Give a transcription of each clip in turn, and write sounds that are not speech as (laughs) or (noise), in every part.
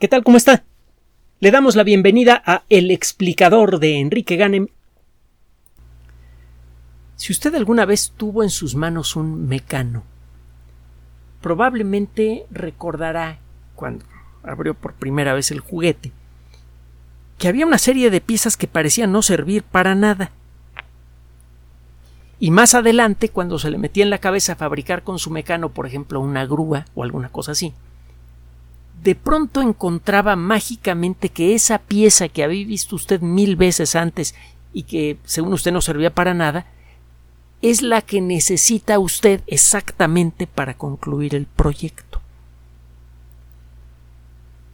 ¿Qué tal? ¿Cómo está? Le damos la bienvenida a El explicador de Enrique Ganem. Si usted alguna vez tuvo en sus manos un mecano, probablemente recordará cuando abrió por primera vez el juguete que había una serie de piezas que parecían no servir para nada. Y más adelante, cuando se le metía en la cabeza fabricar con su mecano, por ejemplo, una grúa o alguna cosa así, de pronto encontraba mágicamente que esa pieza que había visto usted mil veces antes y que según usted no servía para nada, es la que necesita usted exactamente para concluir el proyecto.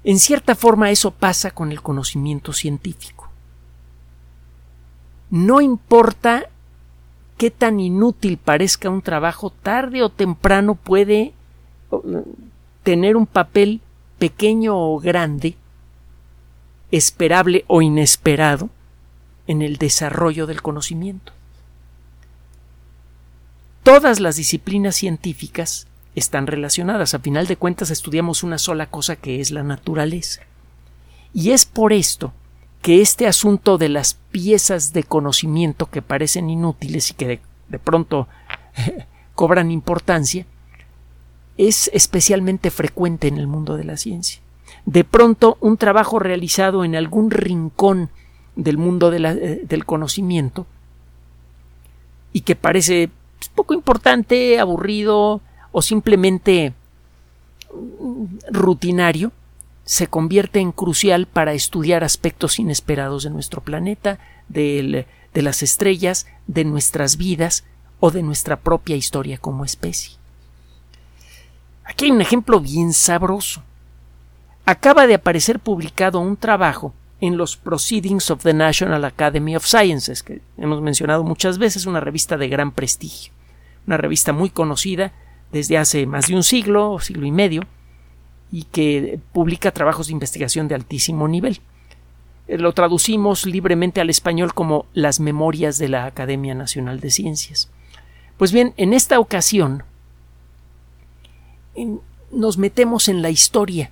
En cierta forma eso pasa con el conocimiento científico. No importa qué tan inútil parezca un trabajo, tarde o temprano puede tener un papel pequeño o grande, esperable o inesperado, en el desarrollo del conocimiento. Todas las disciplinas científicas están relacionadas. A final de cuentas estudiamos una sola cosa que es la naturaleza. Y es por esto que este asunto de las piezas de conocimiento que parecen inútiles y que de, de pronto (laughs) cobran importancia es especialmente frecuente en el mundo de la ciencia. De pronto, un trabajo realizado en algún rincón del mundo eh, del conocimiento y que parece pues, poco importante, aburrido o simplemente mm, rutinario, se convierte en crucial para estudiar aspectos inesperados de nuestro planeta, de las estrellas, de nuestras vidas o de nuestra propia historia como especie. Aquí hay un ejemplo bien sabroso. Acaba de aparecer publicado un trabajo en los Proceedings of the National Academy of Sciences, que hemos mencionado muchas veces, una revista de gran prestigio, una revista muy conocida desde hace más de un siglo, o siglo y medio, y que publica trabajos de investigación de altísimo nivel. Eh, lo traducimos libremente al español como las memorias de la Academia Nacional de Ciencias. Pues bien, en esta ocasión nos metemos en la historia,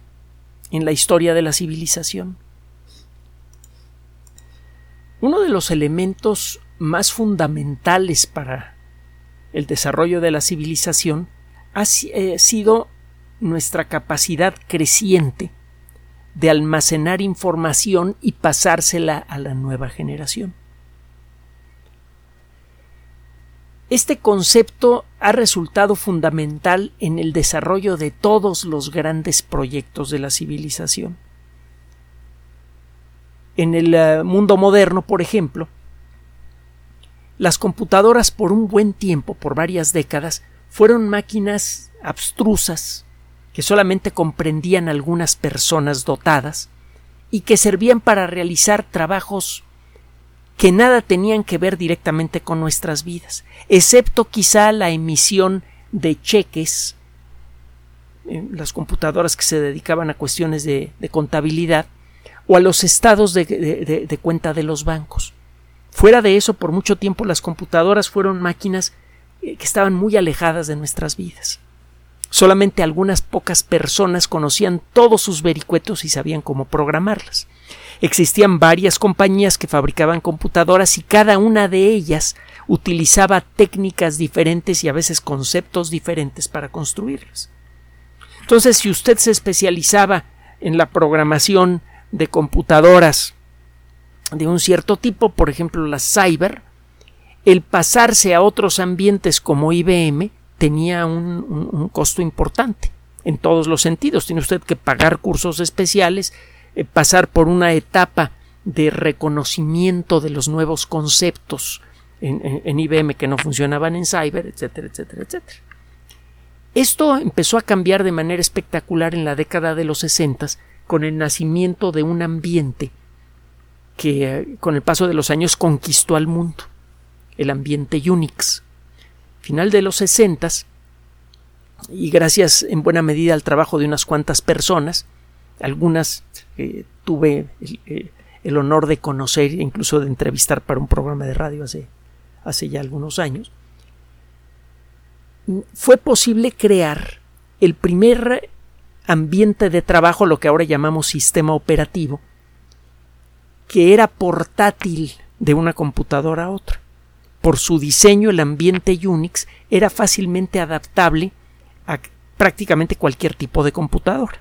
en la historia de la civilización. Uno de los elementos más fundamentales para el desarrollo de la civilización ha eh, sido nuestra capacidad creciente de almacenar información y pasársela a la nueva generación. Este concepto ha resultado fundamental en el desarrollo de todos los grandes proyectos de la civilización. En el eh, mundo moderno, por ejemplo, las computadoras por un buen tiempo, por varias décadas, fueron máquinas abstrusas que solamente comprendían algunas personas dotadas y que servían para realizar trabajos que nada tenían que ver directamente con nuestras vidas, excepto quizá la emisión de cheques, las computadoras que se dedicaban a cuestiones de, contabilidad, o a los estados de, cuenta de los bancos. Fuera de eso, por mucho tiempo las computadoras fueron máquinas eh, que estaban muy alejadas de nuestras vidas. Solamente algunas pocas personas conocían todos sus vericuetos y sabían cómo programarlas. Existían varias compañías que fabricaban computadoras y cada una de ellas utilizaba técnicas diferentes y a veces conceptos diferentes para construirlas. Entonces, si usted se especializaba en la programación de computadoras de un cierto tipo, por ejemplo las cyber, el pasarse a otros ambientes como IBM tenía un, costo importante en todos los sentidos. Tiene usted que pagar cursos especiales, eh, pasar por una etapa de reconocimiento de los nuevos conceptos en, IBM que no funcionaban en Cyber, etcétera, etcétera, etcétera. Esto empezó a cambiar de manera espectacular en la década de los 60 con el nacimiento de un ambiente que eh, con el paso de los años conquistó al mundo, el ambiente Unix. Final de los 60 y gracias en buena medida al trabajo de unas cuantas personas, algunas eh, tuve eh, el, honor de conocer, incluso de entrevistar para un programa de radio hace, hace ya algunos años, fue posible crear el primer ambiente de trabajo, lo que ahora llamamos sistema operativo, que era portátil de una computadora a otra. Por su diseño, el ambiente Unix era fácilmente adaptable a prácticamente cualquier tipo de computadora.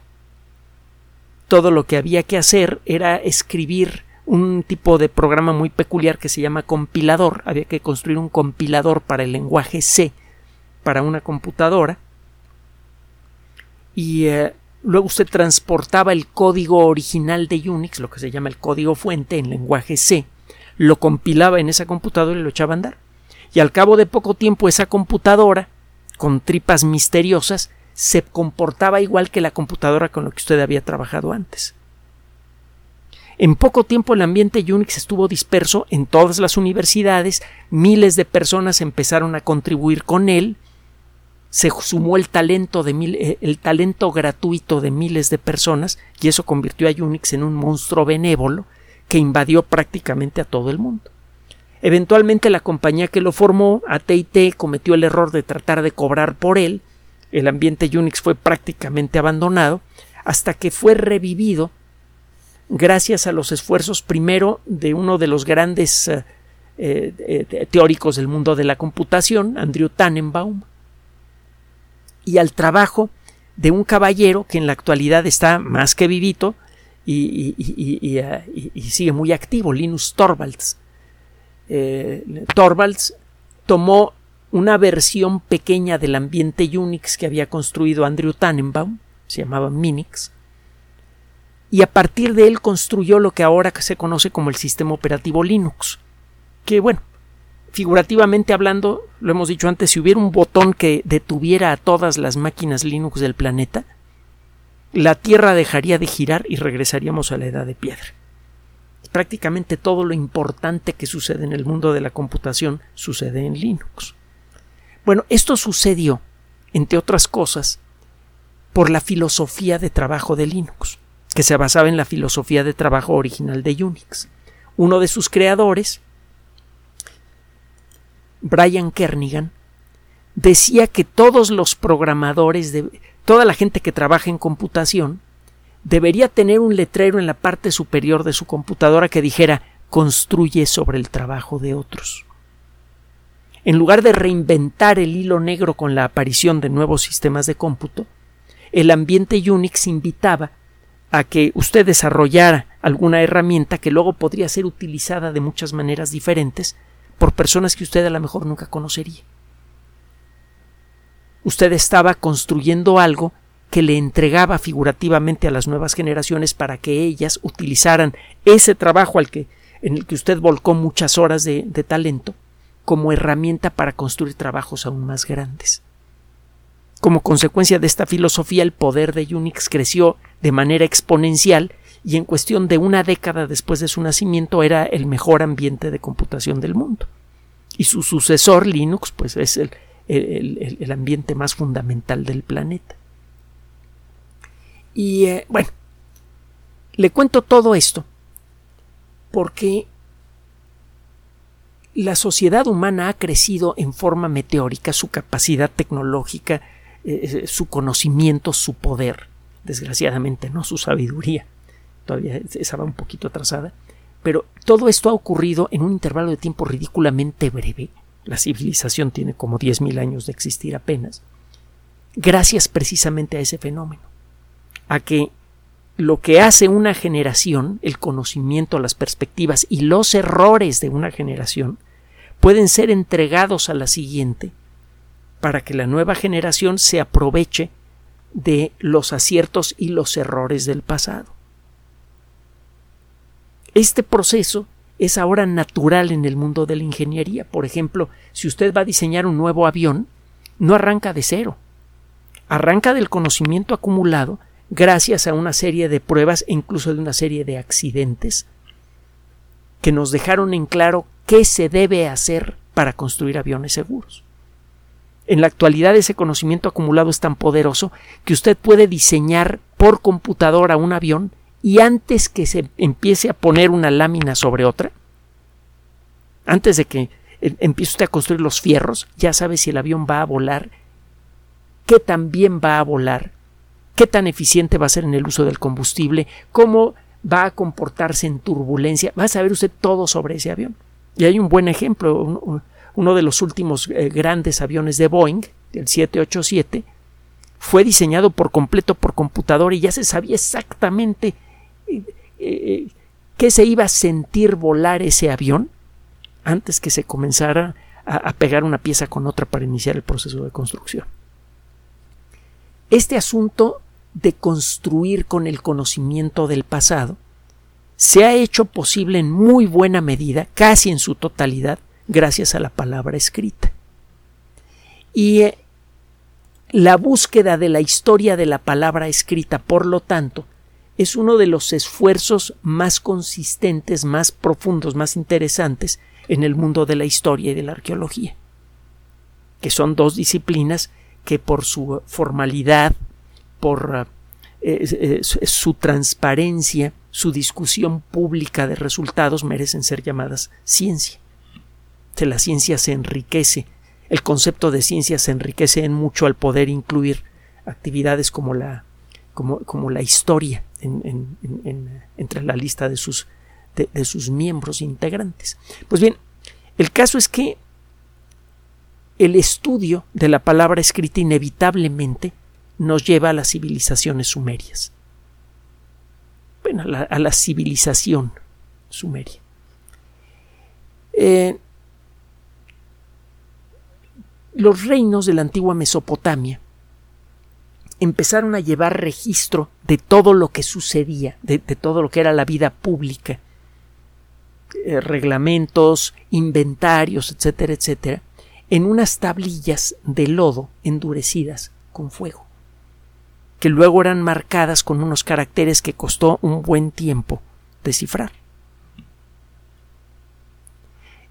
Todo lo que había que hacer era escribir un tipo de programa muy peculiar que se llama compilador. Había que construir un compilador para el lenguaje C para una computadora y eh, luego usted transportaba el código original de Unix, lo que se llama el código fuente en lenguaje C, lo compilaba en esa computadora y lo echaba a andar. Y al cabo de poco tiempo esa computadora, con tripas misteriosas, se comportaba igual que la computadora con la que usted había trabajado antes. En poco tiempo el ambiente Unix estuvo disperso en todas las universidades, miles de personas empezaron a contribuir con él, se sumó el talento, de mil, eh, el talento gratuito de miles de personas y eso convirtió a Unix en un monstruo benévolo que invadió prácticamente a todo el mundo. Eventualmente la compañía que lo formó, AT&T, cometió el error de tratar de cobrar por él. El ambiente Unix fue prácticamente abandonado hasta que fue revivido gracias a los esfuerzos primero de uno de los grandes eh, eh, teóricos del mundo de la computación, Andrew Tannenbaum, y al trabajo de un caballero que en la actualidad está más que vivito y, y, sigue muy activo, Linus Torvalds. Eh, Torvalds tomó una versión pequeña del ambiente Unix que había construido Andrew Tannenbaum, se llamaba Minix, y a partir de él construyó lo que ahora se conoce como el sistema operativo Linux, que bueno, figurativamente hablando, lo hemos dicho antes, si hubiera un botón que detuviera a todas las máquinas Linux del planeta, la Tierra dejaría de girar y regresaríamos a la edad de piedra. Prácticamente todo lo importante que sucede en el mundo de la computación sucede en Linux. Bueno, esto sucedió, entre otras cosas, por la filosofía de trabajo de Linux, que se basaba en la filosofía de trabajo original de Unix. Uno de sus creadores, Brian Kernigan, decía que todos los programadores, de, toda la gente que trabaja en computación, debería tener un letrero en la parte superior de su computadora que dijera construye sobre el trabajo de otros. En lugar de reinventar el hilo negro con la aparición de nuevos sistemas de cómputo, el ambiente Unix invitaba a que usted desarrollara alguna herramienta que luego podría ser utilizada de muchas maneras diferentes por personas que usted a lo mejor nunca conocería. Usted estaba construyendo algo que le entregaba figurativamente a las nuevas generaciones para que ellas utilizaran ese trabajo al que, en el que usted volcó muchas horas de, de talento como herramienta para construir trabajos aún más grandes. Como consecuencia de esta filosofía, el poder de Unix creció de manera exponencial y en cuestión de una década después de su nacimiento era el mejor ambiente de computación del mundo. Y su sucesor, Linux, pues es el, el, ambiente más fundamental del planeta. Y eh, bueno, le cuento todo esto porque la sociedad humana ha crecido en forma meteórica, su capacidad tecnológica, eh, su conocimiento, su poder, desgraciadamente no su sabiduría todavía estaba un poquito atrasada, pero todo esto ha ocurrido en un intervalo de tiempo ridículamente breve. La civilización tiene como 10.000 años de existir apenas, gracias precisamente a ese fenómeno, a que lo que hace una generación, el conocimiento, las perspectivas y los errores de una generación, pueden ser entregados a la siguiente para que la nueva generación se aproveche de los aciertos y los errores del pasado. Este proceso es ahora natural en el mundo de la ingeniería. Por ejemplo, si usted va a diseñar un nuevo avión, no arranca de cero. Arranca del conocimiento acumulado gracias a una serie de pruebas e incluso de una serie de accidentes que nos dejaron en claro qué se debe hacer para construir aviones seguros. En la actualidad ese conocimiento acumulado es tan poderoso que usted puede diseñar por computadora un avión y antes que se empiece a poner una lámina sobre otra, antes de que eh, empiece usted a construir los fierros, ya sabe si el avión va a volar, qué también va a volar, qué tan eficiente va a ser en el uso del combustible, cómo va a comportarse en turbulencia, va a saber usted todo sobre ese avión. Y hay un buen ejemplo, uno de los últimos eh, grandes aviones de Boeing, el 787, fue diseñado por completo por computador y ya se sabía exactamente eh, eh, qué se iba a sentir volar ese avión antes que se comenzara a, pegar una pieza con otra para iniciar el proceso de construcción. Este asunto de construir con el conocimiento del pasado se ha hecho posible en muy buena medida, casi en su totalidad, gracias a la palabra escrita. Y eh, la búsqueda de la historia de la palabra escrita, por lo tanto, es uno de los esfuerzos más consistentes, más profundos, más interesantes en el mundo de la historia y de la arqueología, que son dos disciplinas que por su formalidad, por eh, su transparencia, su discusión pública de resultados merecen ser llamadas ciencia. La ciencia se enriquece, el concepto de ciencia se enriquece en mucho al poder incluir actividades como la, como, como la historia entre la lista de sus, de sus miembros integrantes. Pues bien, el caso es que el estudio de la palabra escrita inevitablemente nos lleva a las civilizaciones sumerias. Bueno, a la, civilización sumeria. Eh, los reinos de la antigua Mesopotamia empezaron a llevar registro de todo lo que sucedía, de, todo lo que era la vida pública, eh, reglamentos, inventarios, etcétera, etcétera, en unas tablillas de lodo endurecidas con fuego que luego eran marcadas con unos caracteres que costó un buen tiempo descifrar.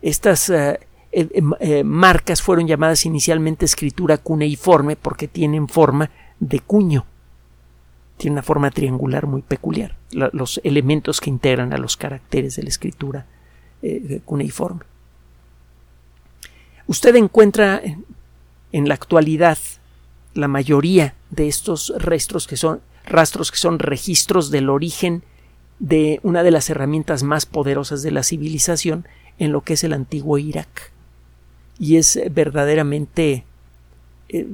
Estas eh, eh, marcas fueron llamadas inicialmente escritura cuneiforme porque tienen forma de cuño. Tiene una forma triangular muy peculiar, los elementos que integran a los caracteres de la escritura cuneiforme. Usted encuentra en la actualidad la mayoría de estos rastros que son rastros que son registros del origen de una de las herramientas más poderosas de la civilización en lo que es el antiguo Irak. Y es verdaderamente eh,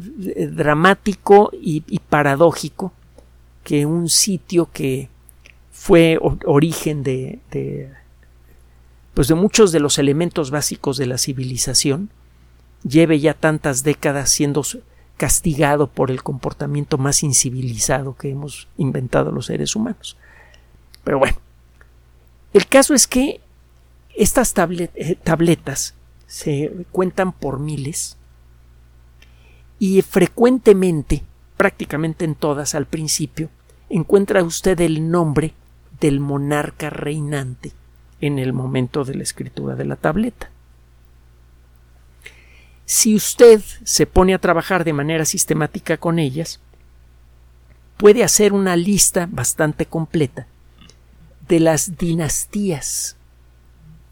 dramático y, paradójico que un sitio que fue origen de, de, pues de muchos de los elementos básicos de la civilización lleve ya tantas décadas siendo castigado por el comportamiento más incivilizado que hemos inventado los seres humanos. Pero bueno, el caso es que estas eh, tabletas se cuentan por miles y frecuentemente, prácticamente en todas al principio, encuentra usted el nombre del monarca reinante en el momento de la escritura de la tableta. Si usted se pone a trabajar de manera sistemática con ellas, puede hacer una lista bastante completa de las dinastías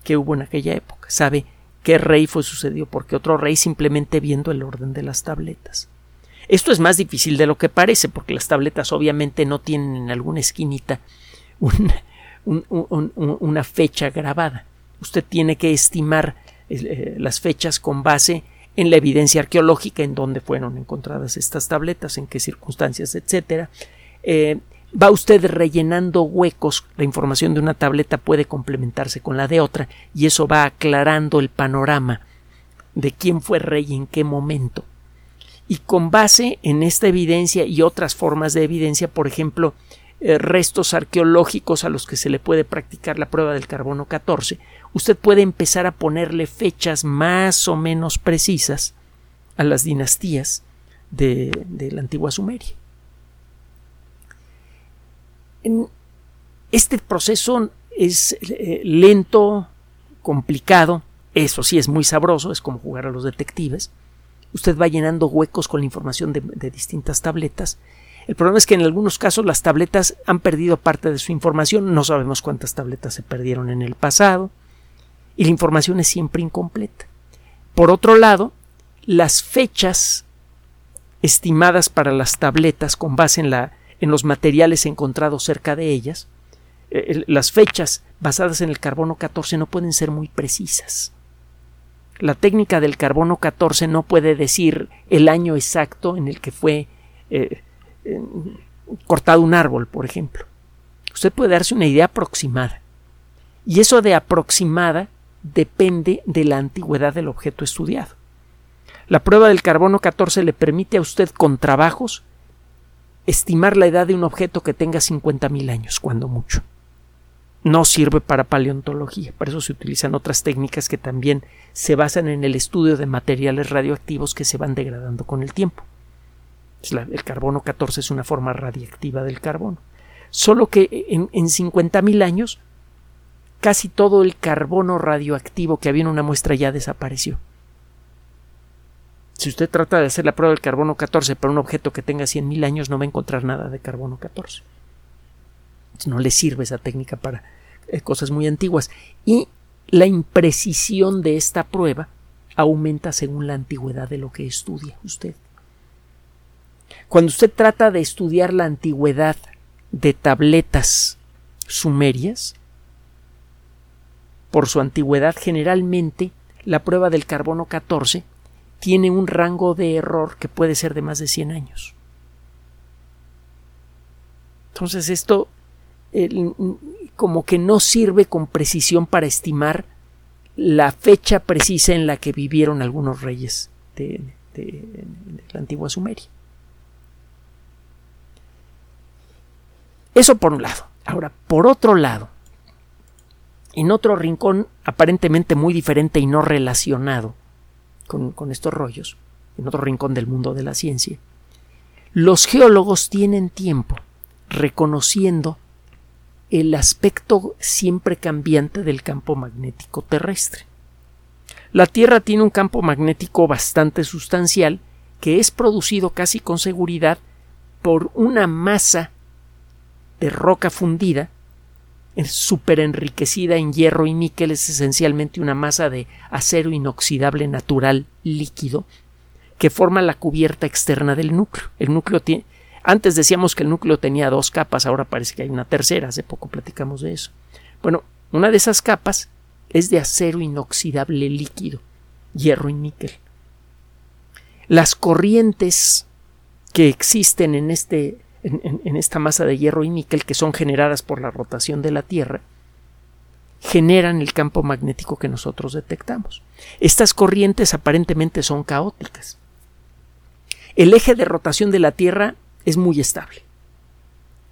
que hubo en aquella época. Sabe qué rey fue sucedido porque otro rey simplemente viendo el orden de las tabletas. Esto es más difícil de lo que parece porque las tabletas obviamente no tienen en alguna esquinita una fecha grabada. Usted tiene que estimar eh, las fechas con base en la evidencia arqueológica en dónde fueron encontradas estas tabletas, en qué circunstancias, etcétera. Eh, va usted rellenando huecos, la información de una tableta puede complementarse con la de otra y eso va aclarando el panorama de quién fue rey y en qué momento. Y con base en esta evidencia y otras formas de evidencia, por ejemplo, eh, restos arqueológicos a los que se le puede practicar la prueba del carbono 14, usted puede empezar a ponerle fechas más o menos precisas a las dinastías de, la antigua Sumeria. Este proceso es eh, lento, complicado, eso sí es muy sabroso, es como jugar a los detectives. Usted va llenando huecos con la información de distintas tabletas el problema es que en algunos casos las tabletas han perdido parte de su información, no sabemos cuántas tabletas se perdieron en el pasado, y la información es siempre incompleta. Por otro lado, las fechas estimadas para las tabletas con base en la en los materiales encontrados cerca de ellas, eh, las fechas basadas en el carbono 14 no pueden ser muy precisas. La técnica del carbono 14 no puede decir el año exacto en el que fue eh, cortado un árbol, por ejemplo. Usted puede darse una idea aproximada. Y eso de aproximada depende de la antigüedad del objeto estudiado. La prueba del carbono 14 le permite a usted con trabajos estimar la edad de un objeto que tenga 50.000 años, cuando mucho. No sirve para paleontología, por eso se utilizan otras técnicas que también se basan en el estudio de materiales radioactivos que se van degradando con el tiempo. El carbono 14 es una forma radiactiva del carbono. Solo que en, en 50.000 años casi todo el carbono radioactivo que había en una muestra ya desapareció. Si usted trata de hacer la prueba del carbono 14 para un objeto que tenga 100.000 años, no va a encontrar nada de carbono 14. No le sirve esa técnica para eh, cosas muy antiguas. Y la imprecisión de esta prueba aumenta según la antigüedad de lo que estudia usted. Cuando usted trata de estudiar la antigüedad de tabletas sumerias, por su antigüedad generalmente la prueba del carbono 14 tiene un rango de error que puede ser de más de 100 años. Entonces esto como que no sirve con precisión para estimar la fecha precisa en la que vivieron algunos reyes de, de la antigua Sumeria. Eso por un lado. Ahora, por otro lado, en otro rincón aparentemente muy diferente y no relacionado con, estos rollos, en otro rincón del mundo de la ciencia, los geólogos tienen tiempo reconociendo el aspecto siempre cambiante del campo magnético terrestre. La Tierra tiene un campo magnético bastante sustancial que es producido casi con seguridad por una masa de roca fundida súper enriquecida en hierro y níquel, es esencialmente una masa de acero inoxidable natural líquido que forma la cubierta externa del núcleo. El núcleo tiene, antes decíamos que el núcleo tenía dos capas, ahora parece que hay una tercera, hace poco platicamos de eso. Bueno, una de esas capas es de acero inoxidable líquido, hierro y níquel. Las corrientes que existen en este en, esta masa de hierro y níquel que son generadas por la rotación de la Tierra, generan el campo magnético que nosotros detectamos. Estas corrientes aparentemente son caóticas. El eje de rotación de la Tierra es muy estable.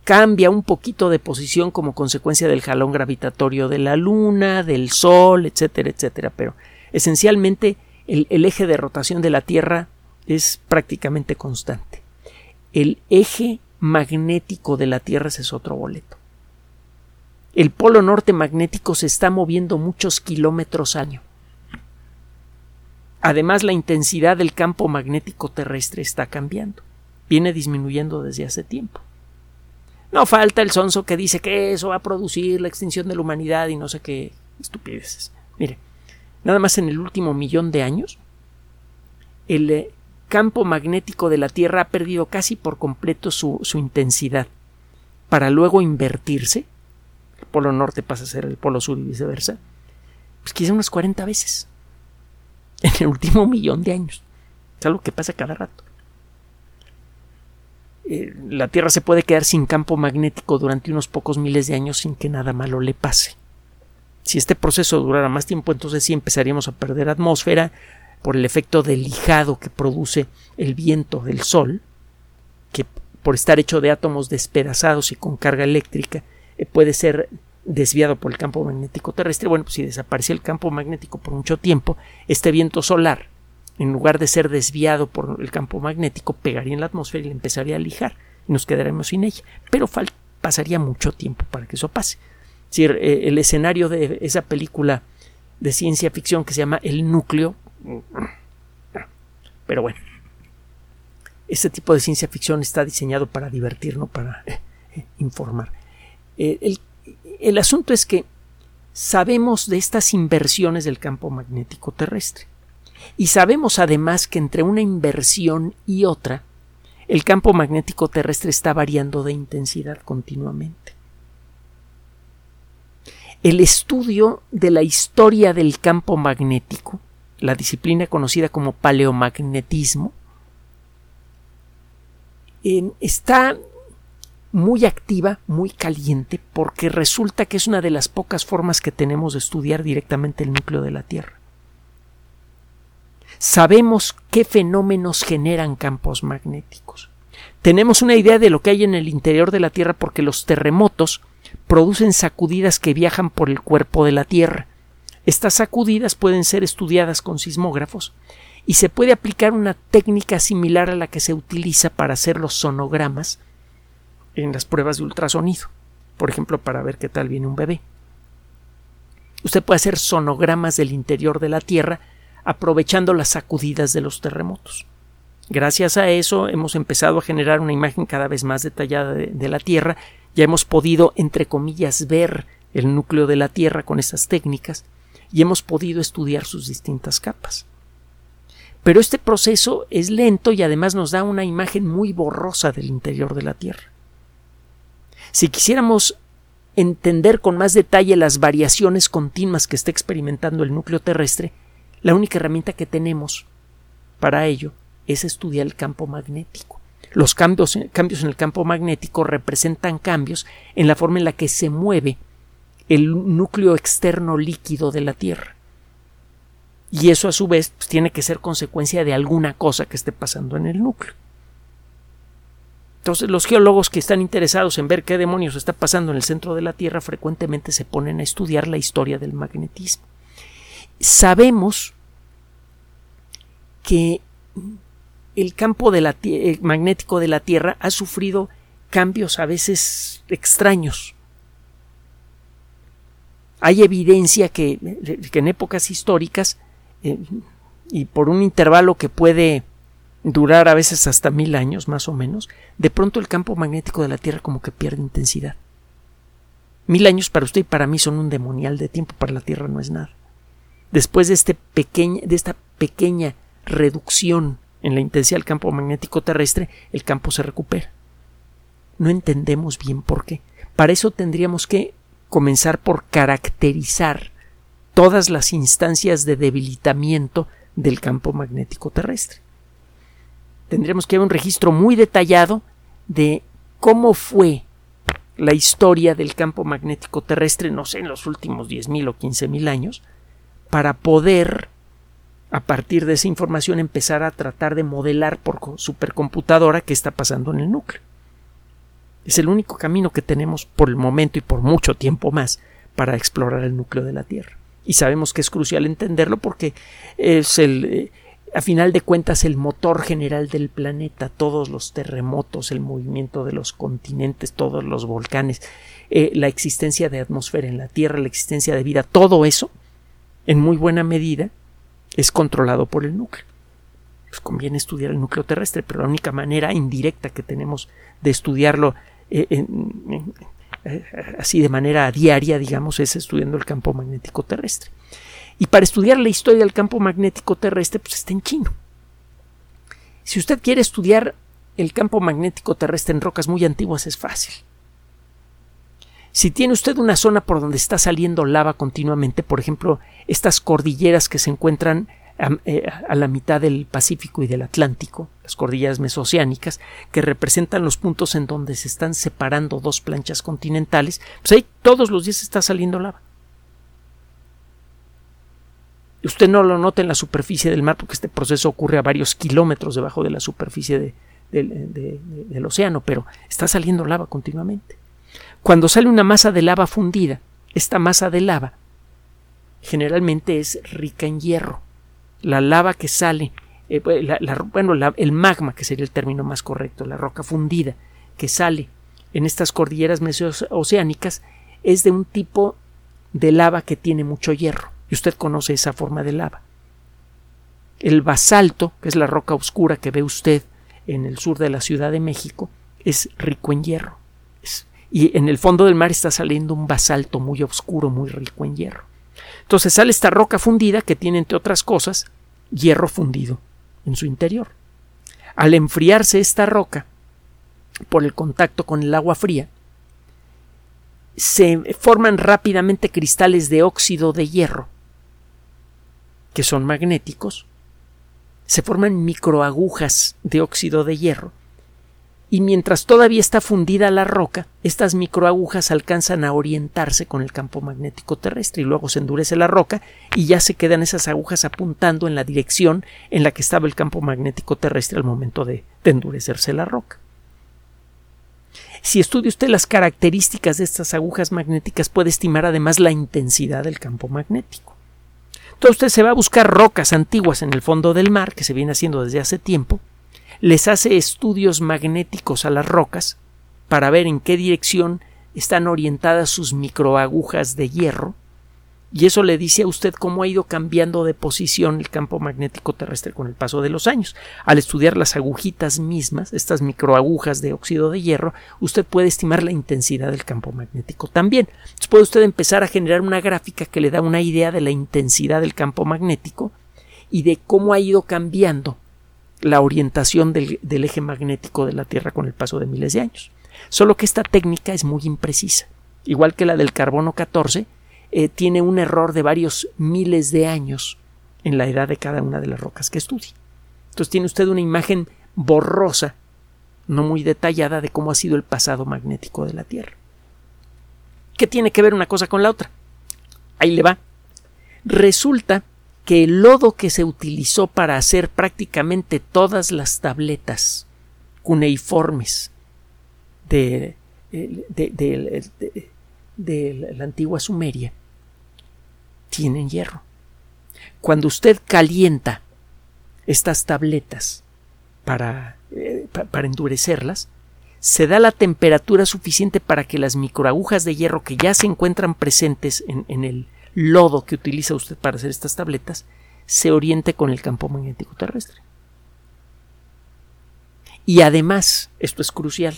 Cambia un poquito de posición como consecuencia del jalón gravitatorio de la Luna, del Sol, etcétera, etcétera, pero esencialmente el, el eje de rotación de la Tierra es prácticamente constante. El eje magnético de la Tierra ese es otro boleto. El polo norte magnético se está moviendo muchos kilómetros año. Además, la intensidad del campo magnético terrestre está cambiando. Viene disminuyendo desde hace tiempo. No falta el sonso que dice que eso va a producir la extinción de la humanidad y no sé qué estupideces. Mire, nada más en el último millón de años, el, eh, campo magnético de la Tierra ha perdido casi por completo su, intensidad, para luego invertirse, el polo norte pasa a ser el polo sur y viceversa, pues quizá unas 40 veces (laughs) en el último millón de años. Es algo que pasa cada rato. Eh, la Tierra se puede quedar sin campo magnético durante unos pocos miles de años sin que nada malo le pase. Si este proceso durara más tiempo, entonces sí empezaríamos a perder atmósfera, por el efecto del lijado que produce el viento del Sol, que por estar hecho de átomos despedazados y con carga eléctrica eh, puede ser desviado por el campo magnético terrestre. Bueno, pues si desaparecía el campo magnético por mucho tiempo, este viento solar, en lugar de ser desviado por el campo magnético, pegaría en la atmósfera y le empezaría a lijar y nos quedaremos sin ella. Pero pasaría mucho tiempo para que eso pase. Es eh, el escenario de esa película de ciencia ficción que se llama El núcleo pero bueno, este tipo de ciencia ficción está diseñado para divertir, no para eh, eh, informar. Eh, el, el asunto es que sabemos de estas inversiones del campo magnético terrestre. Y sabemos además que entre una inversión y otra el campo magnético terrestre está variando de intensidad continuamente. El estudio de la historia del campo magnético, la disciplina conocida como paleomagnetismo, está muy activa, muy caliente, porque resulta que es una de las pocas formas que tenemos de estudiar directamente el núcleo de la Tierra. Sabemos qué fenómenos generan campos magnéticos. Tenemos una idea de lo que hay en el interior de la Tierra porque los terremotos producen sacudidas que viajan por el cuerpo de la Tierra. Estas sacudidas pueden ser estudiadas con sismógrafos y se puede aplicar una técnica similar a la que se utiliza para hacer los sonogramas en las pruebas de ultrasonido, por ejemplo, para ver qué tal viene un bebé. Usted puede hacer sonogramas del interior de la Tierra aprovechando las sacudidas de los terremotos. Gracias a eso hemos empezado a generar una imagen cada vez más detallada de, la Tierra, ya hemos podido, entre comillas, ver el núcleo de la Tierra con estas técnicas y hemos podido estudiar sus distintas capas. Pero este proceso es lento y además nos da una imagen muy borrosa del interior de la Tierra. Si quisiéramos entender con más detalle las variaciones continuas que está experimentando el núcleo terrestre, la única herramienta que tenemos para ello es estudiar el campo magnético. Los cambios, cambios, en el campo magnético representan cambios en la forma en la que se mueve el núcleo externo líquido de la Tierra. Y eso a su vez pues, tiene que ser consecuencia de alguna cosa que esté pasando en el núcleo. Entonces los geólogos que están interesados en ver qué demonios está pasando en el centro de la Tierra frecuentemente se ponen a estudiar la historia del magnetismo. Sabemos que el campo magnético de la Tierra ha sufrido cambios a veces extraños. Hay evidencia que, en épocas históricas eh, y por un intervalo que puede durar a veces hasta mil años más o menos, de pronto el campo magnético de la Tierra como que pierde intensidad. Mil años para usted y para mí son un demonial de tiempo, para la Tierra no es nada. Después de, este de esta pequeña reducción en la intensidad del campo magnético terrestre, el campo se recupera. No entendemos bien por qué. Para eso tendríamos que comenzar por caracterizar todas las instancias de debilitamiento del campo magnético terrestre tendríamos que haber un registro muy detallado de cómo fue la historia del campo magnético terrestre, no sé, en los últimos 10.000 o 15.000 años, para poder, a partir de esa información, empezar a tratar de modelar por supercomputadora qué está pasando en el núcleo. Es el único camino que tenemos por el momento y por mucho tiempo más para explorar el núcleo de la Tierra. Y sabemos que es crucial entenderlo porque es el, eh, a final de cuentas el motor general del planeta, todos los terremotos, el movimiento de los continentes, todos los volcanes, eh, la existencia de atmósfera en la Tierra, la existencia de vida, todo eso, en muy buena medida, es controlado por el núcleo. Pues conviene estudiar el núcleo terrestre, pero la única manera indirecta que tenemos de estudiarlo eh, eh, así de manera diaria, digamos, es estudiando el campo magnético terrestre. Y para estudiar la historia del campo magnético terrestre, pues está en chino. Si usted quiere estudiar el campo magnético terrestre en rocas muy antiguas, es fácil. Si tiene usted una zona por donde está saliendo lava continuamente, por ejemplo, estas cordilleras que se encuentran a, eh, a, la mitad del Pacífico y del Atlántico, las cordilleras mesoceánicas, que representan los puntos en donde se están separando dos planchas continentales, pues ahí todos los días está saliendo lava. Usted no lo nota en la superficie del mar porque este proceso ocurre a varios kilómetros debajo de la superficie del océano, pero está saliendo lava continuamente. Cuando sale una masa de lava fundida, esta masa de lava generalmente es rica en hierro. La lava que sale, eh, pues, bueno, el magma, que sería el término más correcto, la roca fundida que sale en estas cordilleras mesoceánicas, es de un tipo de lava que tiene mucho hierro y usted conoce esa forma de lava. El basalto, que es la roca oscura que ve usted en el sur de la Ciudad de México, es rico en hierro. y en el fondo del mar está saliendo un basalto muy oscuro, muy rico en hierro. Entonces sale esta roca fundida que tiene, entre otras cosas, hierro fundido en su interior. Al enfriarse esta roca, por el contacto con el agua fría, se forman rápidamente cristales de óxido de hierro, que son magnéticos, se forman microagujas de óxido de hierro, y mientras todavía está fundida la roca, estas microagujas alcanzan a orientarse con el campo magnético terrestre y luego se endurece la roca y ya se quedan esas agujas apuntando en la dirección en la que estaba el campo magnético terrestre al momento de, endurecerse la roca. Si estudia usted las características de estas agujas magnéticas, puede estimar además la intensidad del campo magnético. Entonces usted se va a buscar rocas antiguas en el fondo del mar, que se viene haciendo desde hace tiempo, les hace estudios magnéticos a las rocas para ver en qué dirección están orientadas sus microagujas de hierro, y eso le dice a usted cómo ha ido cambiando de posición el campo magnético terrestre con el paso de los años. Al estudiar las agujitas mismas, estas microagujas de óxido de hierro, usted puede estimar la intensidad del campo magnético también. Entonces puede usted empezar a generar una gráfica que le da una idea de la intensidad del campo magnético y de cómo ha ido cambiando la orientación del, eje magnético de la Tierra con el paso de miles de años. Solo que esta técnica es muy imprecisa. Igual que la del carbono 14, eh, tiene un error de varios miles de años en la edad de cada una de las rocas que estudie. Entonces tiene usted una imagen borrosa, no muy detallada, de cómo ha sido el pasado magnético de la Tierra. ¿Qué tiene que ver una cosa con la otra? Ahí le va. Resulta que el lodo que se utilizó para hacer prácticamente todas las tabletas cuneiformes de, de, la antigua Sumeria tienen hierro. Cuando usted calienta estas tabletas para, eh, para endurecerlas, se da la temperatura suficiente para que las microagujas de hierro que ya se encuentran presentes en, en el lodo que utiliza usted para hacer estas tabletas se oriente con el campo magnético terrestre. Y además, esto es crucial,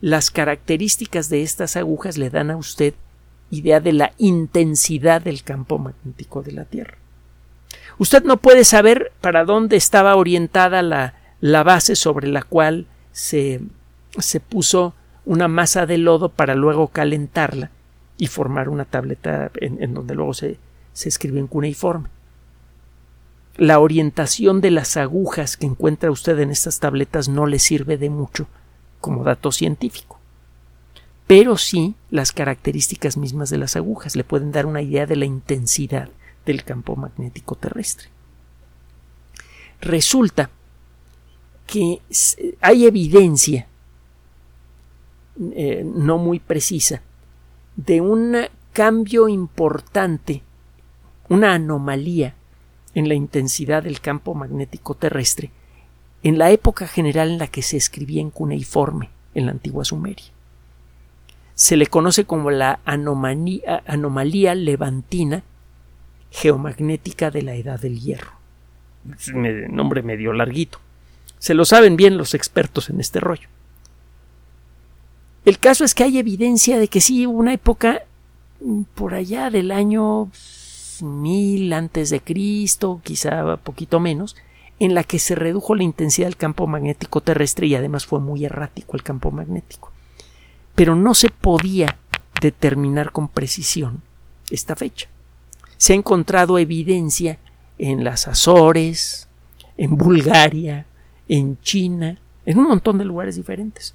las características de estas agujas le dan a usted idea de la intensidad del campo magnético de la Tierra. Usted no puede saber para dónde estaba orientada la, la base sobre la cual se, se puso una masa de lodo para luego calentarla y formar una tableta en, donde luego se, se escribe en cuneiforme. La orientación de las agujas que encuentra usted en estas tabletas no le sirve de mucho como dato científico. Pero sí las características mismas de las agujas le pueden dar una idea de la intensidad del campo magnético terrestre. Resulta que hay evidencia eh, no muy precisa de un cambio importante, una anomalía en la intensidad del campo magnético terrestre en la época general en la que se escribía en cuneiforme en la antigua Sumeria. Se le conoce como la anomalía, levantina geomagnética de la edad del hierro. Es un nombre medio larguito. Se lo saben bien los expertos en este rollo. El caso es que hay evidencia de que sí hubo una época mm, por allá del año mil antes de Cristo, quizá poquito menos, en la que se redujo la intensidad del campo magnético terrestre y además fue muy errático el campo magnético. Pero no se podía determinar con precisión esta fecha. Se ha encontrado evidencia en las Azores, en Bulgaria, en China, en un montón de lugares diferentes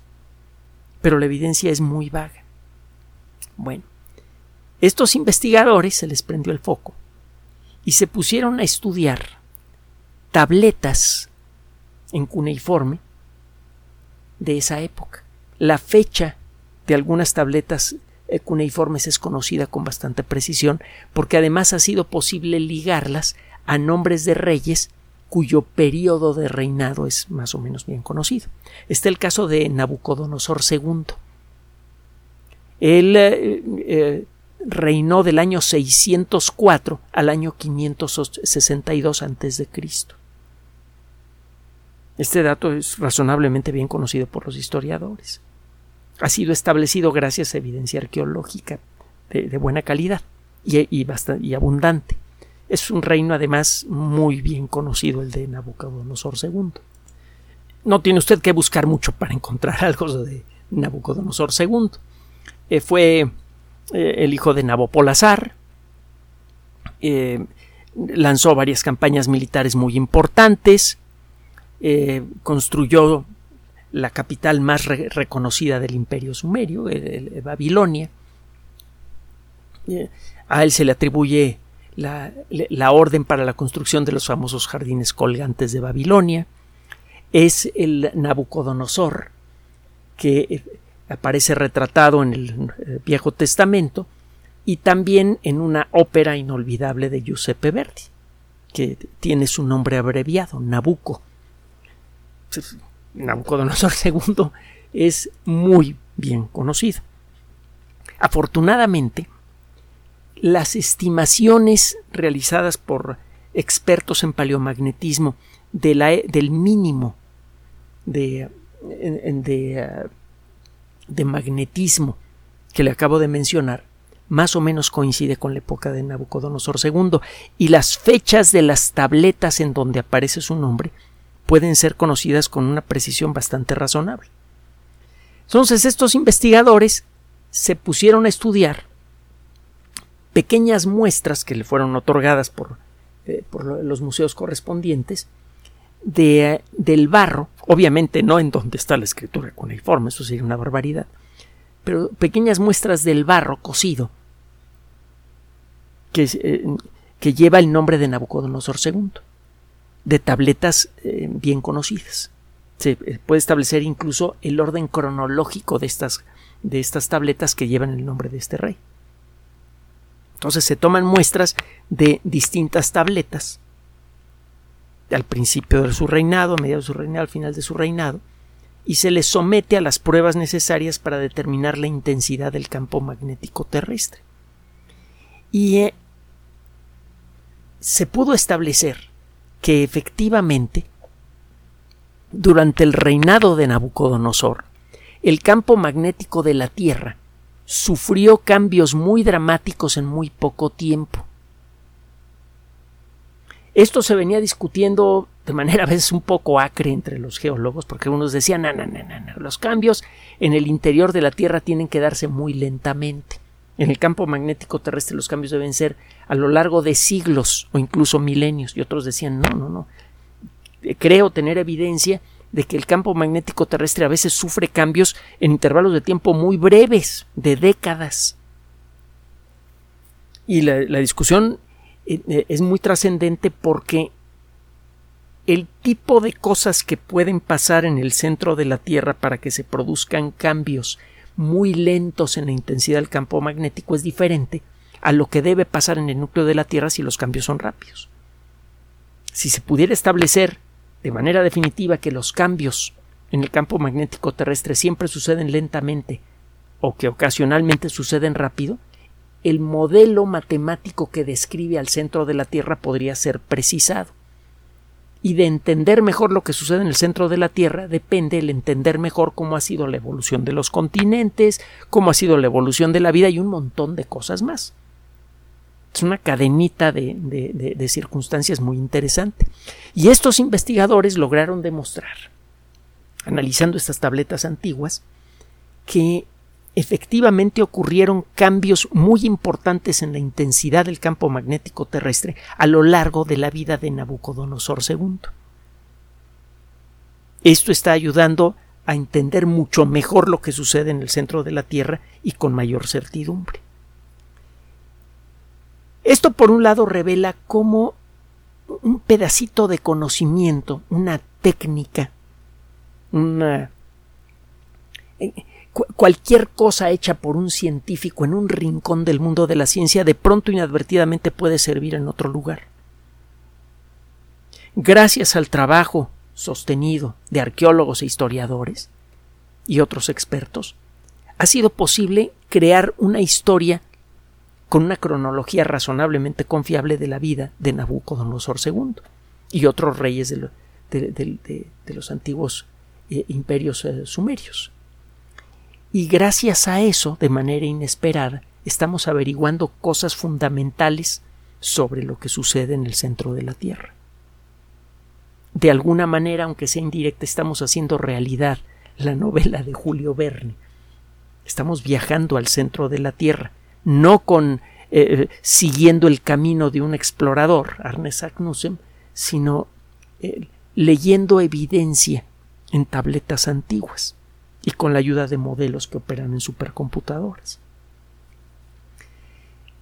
pero la evidencia es muy vaga. Bueno, estos investigadores se les prendió el foco y se pusieron a estudiar tabletas en cuneiforme de esa época. La fecha de algunas tabletas eh, cuneiformes es conocida con bastante precisión porque además ha sido posible ligarlas a nombres de reyes cuyo periodo de reinado es más o menos bien conocido. Está el caso de Nabucodonosor II. Él eh, eh, reinó del año 604 al año 562 a.C. Este dato es razonablemente bien conocido por los historiadores. Ha sido establecido gracias a evidencia arqueológica de, buena calidad y, y abundante. Es un reino además muy bien conocido el de Nabucodonosor II. no tiene usted que buscar mucho para encontrar (laughs) algo de Nabucodonosor II. Eh, fue eh, el hijo de Nabopolazar. Eh, lanzó varias campañas militares muy importantes. construyó la capital más reconocida del imperio sumerio, Babilonia. a él se le atribuye la, orden para la construcción de los famosos jardines colgantes de Babilonia. Es el Nabucodonosor que aparece retratado en el eh, Viejo Testamento y también en una ópera inolvidable de Giuseppe Verdi, que tiene su nombre abreviado, Nabucco. Nabucodonosor (laughs) II es muy bien conocido. Afortunadamente, las estimaciones realizadas por expertos en paleomagnetismo la, del mínimo de, ah, de magnetismo que le acabo de mencionar más o menos coincide con la época de Nabucodonosor II y las fechas de las tabletas en donde aparece su nombre pueden ser conocidas con una precisión bastante razonable. Entonces estos investigadores se pusieron a estudiar pequeñas muestras que le fueron otorgadas por, eh, los museos correspondientes de, del barro, obviamente no en donde está la escritura cuneiforme, eso sería una barbaridad, pero pequeñas muestras del barro cocido que, eh, que lleva el nombre de Nabucodonosor II, de tabletas eh, bien conocidas. Se puede establecer incluso el orden cronológico de estas, de estas tabletas que llevan el nombre de este rey. Entonces se toman muestras de distintas tabletas al principio de su reinado, a mediados de su reinado, al final de su reinado, y se le somete a las pruebas necesarias para determinar la intensidad del campo magnético terrestre. Y eh, se pudo establecer que efectivamente durante el reinado de Nabucodonosor, el campo magnético de la Tierra sufrió cambios muy dramáticos en muy poco tiempo. Esto se venía discutiendo de manera a veces un poco acre entre los geólogos, porque unos decían, no, no, no, no, los cambios en el interior de la Tierra tienen que darse muy lentamente. En el campo magnético terrestre los cambios deben ser a lo largo de siglos o incluso milenios. Y otros decían, no, no, no. Creo tener evidencia de que el campo magnético terrestre a veces sufre cambios en intervalos de tiempo muy breves, de décadas. Y la, discusión eh, eh, es muy trascendente porque el tipo de cosas que pueden pasar en el centro de la Tierra para que se produzcan cambios muy lentos en la intensidad del campo magnético es diferente a lo que debe pasar en el núcleo de la Tierra si los cambios son rápidos. Si se pudiera establecer de manera definitiva que los cambios en el campo magnético terrestre siempre suceden lentamente o que ocasionalmente suceden rápido, el modelo matemático que describe al centro de la Tierra podría ser precisado. Y de entender mejor lo que sucede en el centro de la Tierra depende el entender mejor cómo ha sido la evolución de los continentes, cómo ha sido la evolución de la vida y un montón de cosas más. Es una cadenita de, de, de circunstancias muy interesante. Y estos investigadores lograron demostrar, analizando estas tabletas antiguas, que efectivamente ocurrieron cambios muy importantes en la intensidad del campo magnético terrestre a lo largo de la vida de Nabucodonosor II. Esto está ayudando a entender mucho mejor lo que sucede en el centro de la Tierra y con mayor certidumbre. Esto por un lado revela cómo un pedacito de conocimiento, una técnica, una cualquier cosa hecha por un científico en un rincón del mundo de la ciencia de pronto inadvertidamente puede servir en otro lugar. Gracias al trabajo sostenido de arqueólogos e historiadores y otros expertos, ha sido posible crear una historia con una cronología razonablemente confiable de la vida de Nabucodonosor II y otros reyes de, los antiguos eh, imperios eh, sumerios. Y gracias a eso, de manera inesperada, estamos averiguando cosas fundamentales sobre lo que sucede en el centro de la Tierra. de alguna manera, aunque sea indirecta, estamos haciendo realidad la novela de Julio Verne. Estamos viajando al centro de la Tierra, no con eh, siguiendo el camino de un explorador, Arne Sagnussem, sino eh, leyendo evidencia en tabletas antiguas y con la ayuda de modelos que operan en supercomputadoras.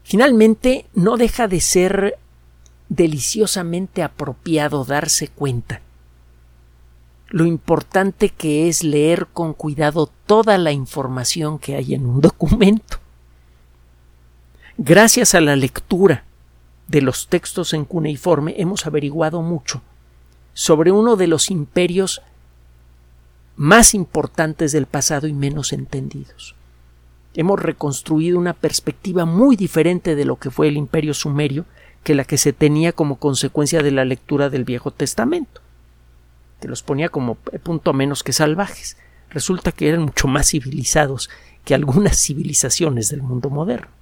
Finalmente, no deja de ser deliciosamente apropiado darse cuenta lo importante que es leer con cuidado toda la información que hay en un (laughs) documento. Gracias a la lectura de los textos en cuneiforme hemos averiguado mucho sobre uno de los imperios más importantes del pasado y menos entendidos. Hemos reconstruido una perspectiva muy diferente de lo que fue el imperio sumerio que la que se tenía como consecuencia de la lectura del Viejo Testamento, que los ponía como punto menos que salvajes. Resulta que eran mucho más civilizados que algunas civilizaciones del mundo moderno.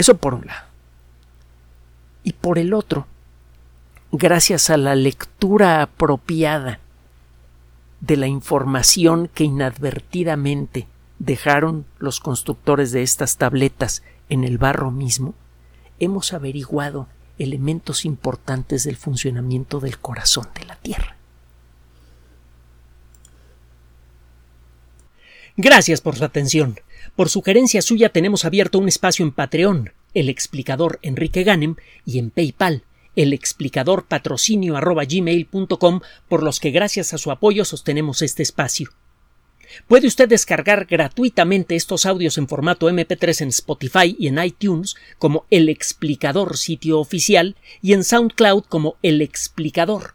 Eso por un lado. Y por el otro, gracias a la lectura apropiada de la información que inadvertidamente dejaron los constructores de estas tabletas en el barro mismo, hemos averiguado elementos importantes del funcionamiento del corazón de la Tierra. Gracias por su atención. Por sugerencia suya tenemos abierto un espacio en Patreon, el explicador Enrique Ganem, y en PayPal, el explicador patrocinio por los que gracias a su apoyo sostenemos este espacio. Puede usted descargar gratuitamente estos audios en formato MP3 en Spotify y en iTunes como El Explicador sitio oficial y en SoundCloud como El Explicador.